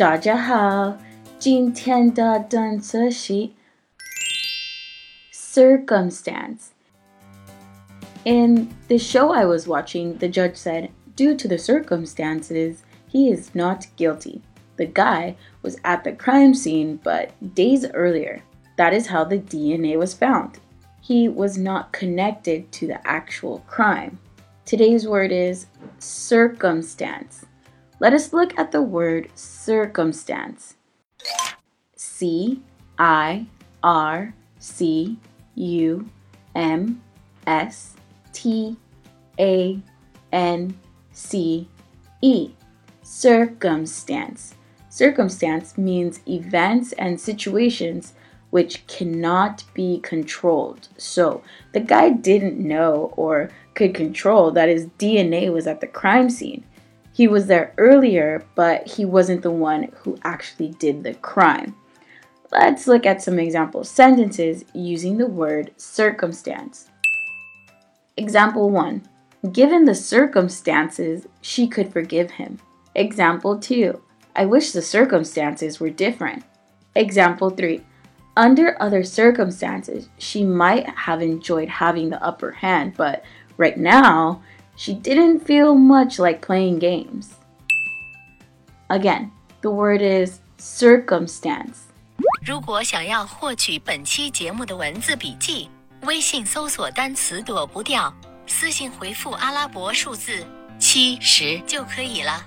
大家好，今天的单词是 circumstance. In the show I was watching, the judge said, due to the circumstances, he is not guilty. The guy was at the crime scene, but days earlier. That is how the DNA was found. He was not connected to the actual crime. Today's word is circumstance. Let us look at the word circumstance. C I R C U M S T A N C E. Circumstance. Circumstance means events and situations which cannot be controlled. So the guy didn't know or could control that his DNA was at the crime scene. He was there earlier, but he wasn't the one who actually did the crime. Let's look at some example sentences using the word circumstance. Example 1 Given the circumstances, she could forgive him. Example 2 I wish the circumstances were different. Example 3 Under other circumstances, she might have enjoyed having the upper hand, but right now, she didn't feel much like playing games. Again, the word is circumstance. 如果想要获取本期节目的文字笔记，微信搜索单词“躲不掉”，私信回复阿拉伯数字七十就可以了。